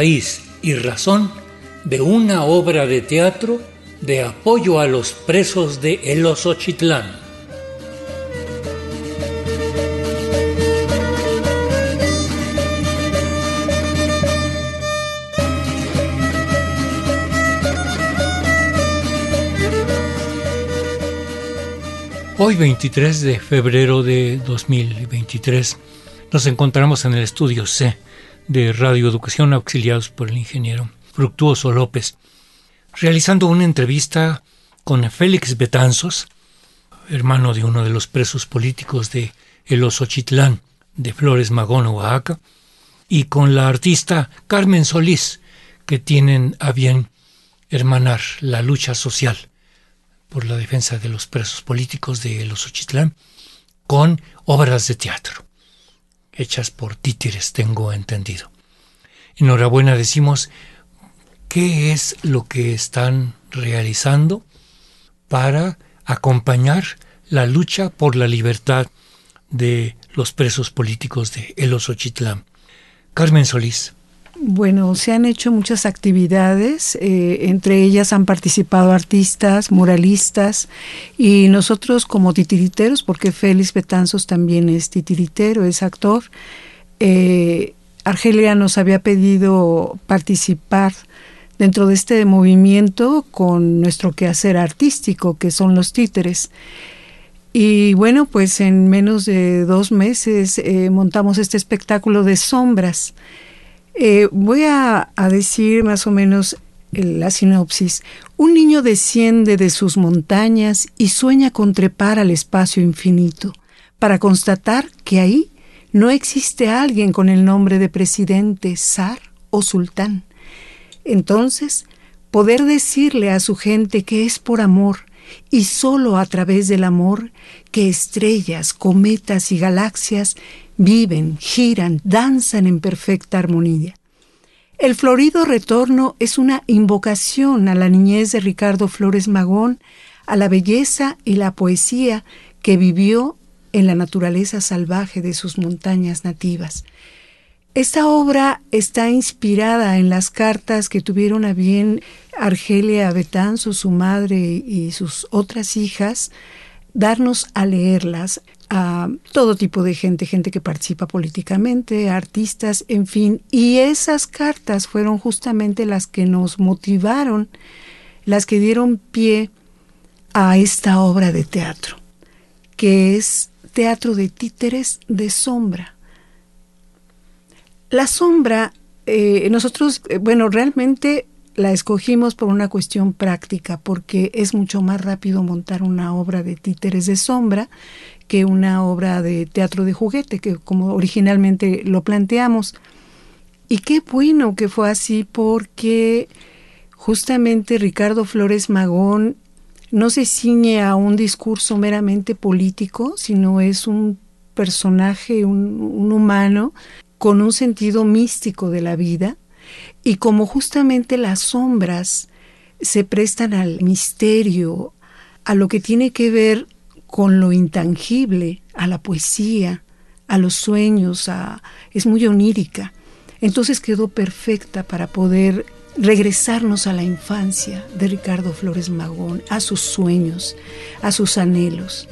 raíz y razón de una obra de teatro de apoyo a los presos de El Osochitlán. Hoy 23 de febrero de 2023 nos encontramos en el estudio C de Radio Educación auxiliados por el ingeniero Fructuoso López, realizando una entrevista con Félix Betanzos, hermano de uno de los presos políticos de El Osochitlán de Flores Magón, Oaxaca, y con la artista Carmen Solís, que tienen a bien hermanar la lucha social por la defensa de los presos políticos de los Ochitlán con obras de teatro, hechas por títeres, tengo entendido. Enhorabuena decimos, ¿qué es lo que están realizando para acompañar la lucha por la libertad de los presos políticos de El Osochitlán? Carmen Solís. Bueno, se han hecho muchas actividades, eh, entre ellas han participado artistas, muralistas y nosotros como titiriteros, porque Félix Betanzos también es titiritero, es actor. Eh, Argelia nos había pedido participar dentro de este movimiento con nuestro quehacer artístico, que son los títeres. Y bueno, pues en menos de dos meses eh, montamos este espectáculo de sombras. Eh, voy a, decir más o menos la sinopsis. Un niño desciende de sus montañas y sueña con trepar al espacio infinito, para constatar que ahí no existe alguien con el nombre de presidente, zar o sultán. Entonces, poder decirle a su gente que es por amor y solo a través del amor que estrellas, cometas y galaxias viven, giran, danzan en perfecta armonía. El florido retorno es una invocación a la niñez de Ricardo Flores Magón, a la belleza y la poesía que vivió en la naturaleza salvaje de sus montañas nativas. Esta obra está inspirada en las cartas que tuvieron a bien Argelia Betanzo, su madre y sus otras hijas, darnos a leerlas a todo tipo de gente, gente que participa políticamente, artistas, en fin. Y esas cartas fueron justamente las que nos motivaron, las que dieron pie a esta obra de teatro, que es teatro de títeres de sombra. La sombra, eh, nosotros, eh, bueno, realmente la escogimos por una cuestión práctica, porque es mucho más rápido montar una obra de títeres de sombra que una obra de teatro de juguete, que como originalmente lo planteamos. Y qué bueno que fue así porque justamente Ricardo Flores Magón no se ciñe a un discurso meramente político, sino es un personaje, un, un humano con un sentido místico de la vida y como justamente las sombras se prestan al misterio, a lo que tiene que ver con lo intangible, a la poesía, a los sueños, a, es muy onírica. Entonces quedó perfecta para poder regresarnos a la infancia de Ricardo Flores Magón, a sus sueños, a sus anhelos.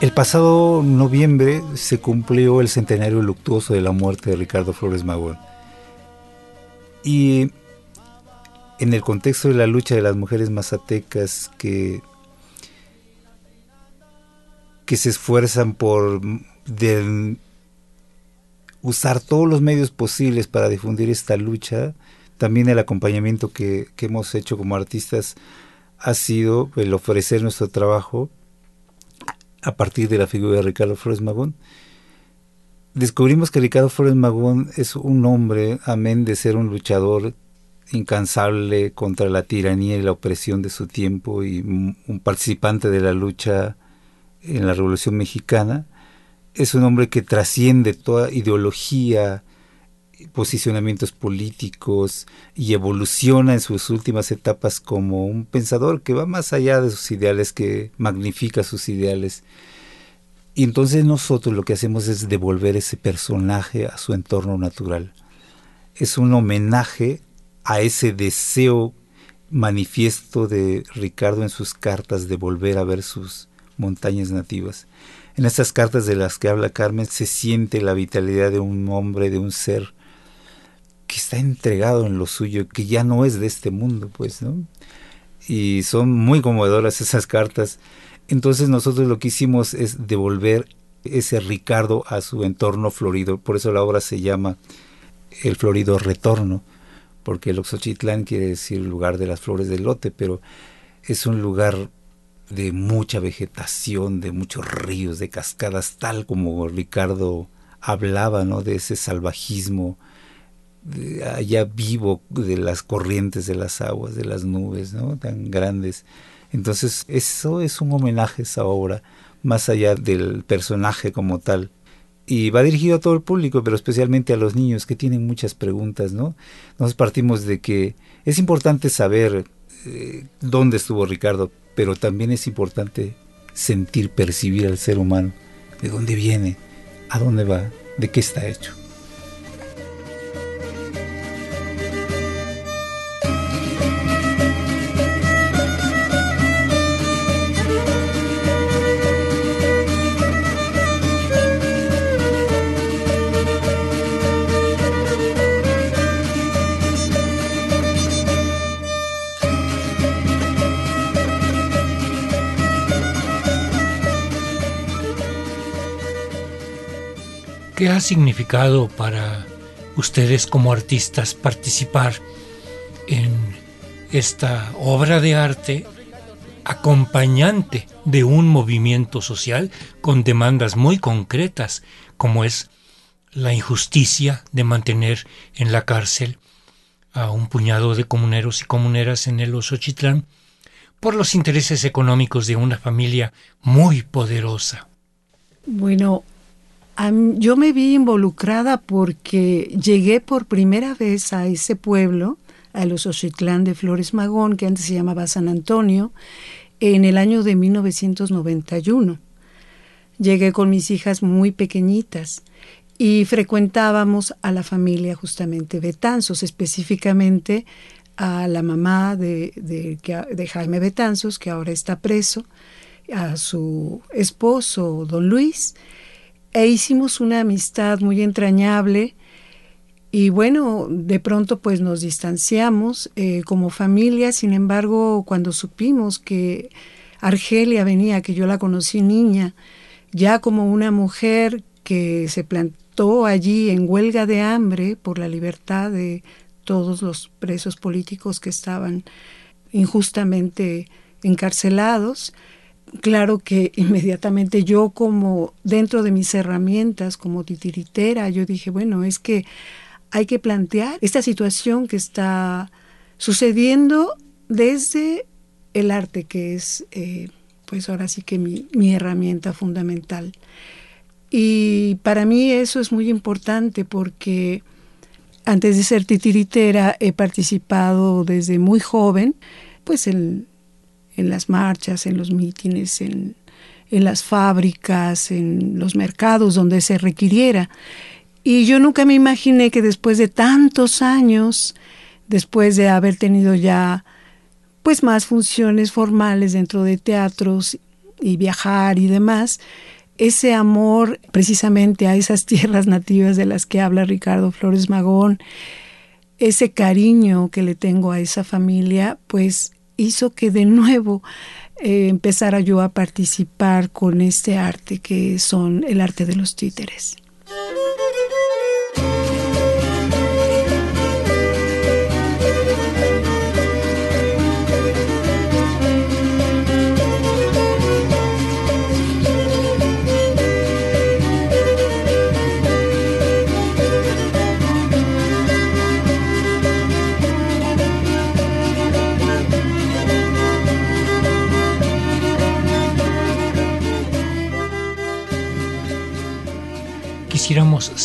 El pasado noviembre se cumplió el centenario luctuoso de la muerte de Ricardo Flores Magón. Y en el contexto de la lucha de las mujeres mazatecas que que se esfuerzan por usar todos los medios posibles para difundir esta lucha. También el acompañamiento que, hemos hecho como artistas ha sido el ofrecer nuestro trabajo a partir de la figura de Ricardo Flores Magón. descubrimos que Ricardo Flores Magón es un hombre, amén de ser un luchador incansable contra la tiranía y la opresión de su tiempo y un participante de la lucha en la Revolución Mexicana, es un hombre que trasciende toda ideología, posicionamientos políticos y evoluciona en sus últimas etapas como un pensador que va más allá de sus ideales, que magnifica sus ideales. Y entonces nosotros lo que hacemos es devolver ese personaje a su entorno natural. Es un homenaje a ese deseo manifiesto de Ricardo en sus cartas de volver a ver sus montañas nativas. En estas cartas de las que habla Carmen se siente la vitalidad de un hombre, de un ser que está entregado en lo suyo, que ya no es de este mundo, pues, ¿no? Y son muy conmovedoras esas cartas. Entonces nosotros lo que hicimos es devolver ese Ricardo a su entorno florido. Por eso la obra se llama El Florido Retorno porque el Oxochitlán quiere decir lugar de las flores del lote, pero es un lugar de mucha vegetación, de muchos ríos, de cascadas, tal como Ricardo hablaba, ¿no? De ese salvajismo allá vivo de las corrientes de las aguas, de las nubes, ¿no? Tan grandes. Entonces, eso es un homenaje a esa obra, más allá del personaje como tal y va dirigido a todo el público, pero especialmente a los niños que tienen muchas preguntas, ¿no? Nos partimos de que es importante saber eh, dónde estuvo Ricardo, pero también es importante sentir, percibir al ser humano, de dónde viene, a dónde va, de qué está hecho. Ha significado para ustedes como artistas participar en esta obra de arte acompañante de un movimiento social con demandas muy concretas, como es la injusticia de mantener en la cárcel a un puñado de comuneros y comuneras en el Osochitlán por los intereses económicos de una familia muy poderosa. Bueno, yo me vi involucrada porque llegué por primera vez a ese pueblo, a los Oxitlán de Flores Magón, que antes se llamaba San Antonio, en el año de 1991. Llegué con mis hijas muy pequeñitas y frecuentábamos a la familia justamente Betanzos, específicamente a la mamá de Jaime Betanzos, que ahora está preso, a su esposo, don Luis, e hicimos una amistad muy entrañable y bueno, de pronto pues nos distanciamos eh, como familia, sin embargo, cuando supimos que Argelia venía, que yo la conocí niña, ya como una mujer que se plantó allí en huelga de hambre por la libertad de todos los presos políticos que estaban injustamente encarcelados, claro que inmediatamente yo como dentro de mis herramientas como titiritera, yo dije, bueno, es que hay que plantear esta situación que está sucediendo desde el arte, que es eh, pues ahora sí que mi, mi herramienta fundamental. Y para mí eso es muy importante porque antes de ser titiritera he participado desde muy joven, pues en en las marchas, en los mítines, en, las fábricas, en los mercados donde se requiriera. Y yo nunca me imaginé que después de tantos años, después de haber tenido ya pues más funciones formales dentro de teatros y viajar y demás, ese amor precisamente a esas tierras nativas de las que habla Ricardo Flores Magón, ese cariño que le tengo a esa familia, pues hizo que de nuevo eh, empezara yo a participar con este arte que son el arte de los títeres.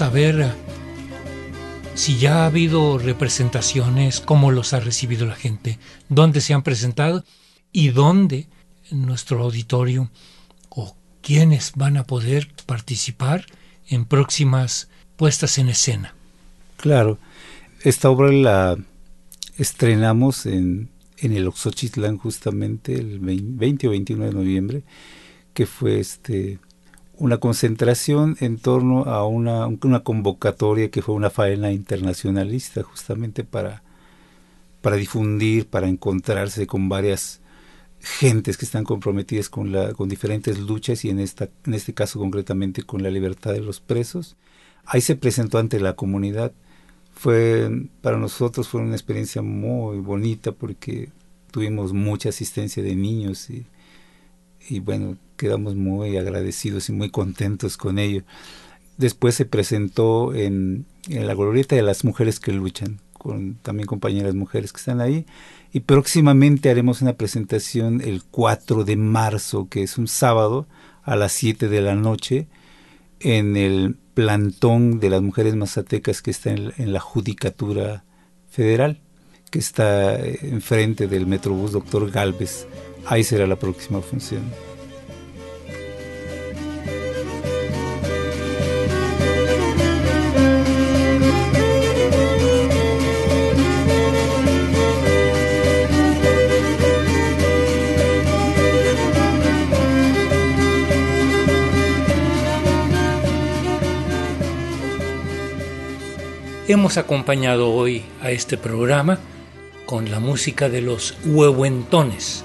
Saber si ya ha habido representaciones, cómo los ha recibido la gente, dónde se han presentado y dónde nuestro auditorio o quiénes van a poder participar en próximas puestas en escena. Claro, esta obra la estrenamos en, en el Oxochitlán justamente el 20 o 21 de noviembre, que fue este una concentración en torno a una, una convocatoria que fue una faena internacionalista justamente para, para difundir, para encontrarse con varias gentes que están comprometidas con, la, con diferentes luchas y en, esta, en este caso concretamente con la libertad de los presos. Ahí se presentó ante la comunidad. Fue, para nosotros fue una experiencia muy bonita porque tuvimos mucha asistencia de niños y, y bueno, quedamos muy agradecidos y muy contentos con ello. Después se presentó en, la glorieta de las mujeres que luchan, con también compañeras mujeres que están ahí. Y próximamente haremos una presentación el 4 de marzo, que es un sábado, a las 7 de la noche, en el plantón de las mujeres mazatecas que está en, en la Judicatura Federal, que está eh, enfrente del Metrobús Doctor Galvez. Ahí será la próxima función. Hemos acompañado hoy a este programa con la música de los huehuentones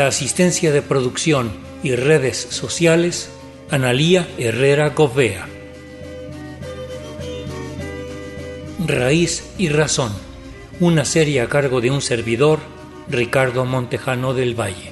la asistencia de producción y redes sociales, Analía Herrera Govea. Raíz y Razón, una serie a cargo de un servidor, Ricardo Montejano del Valle.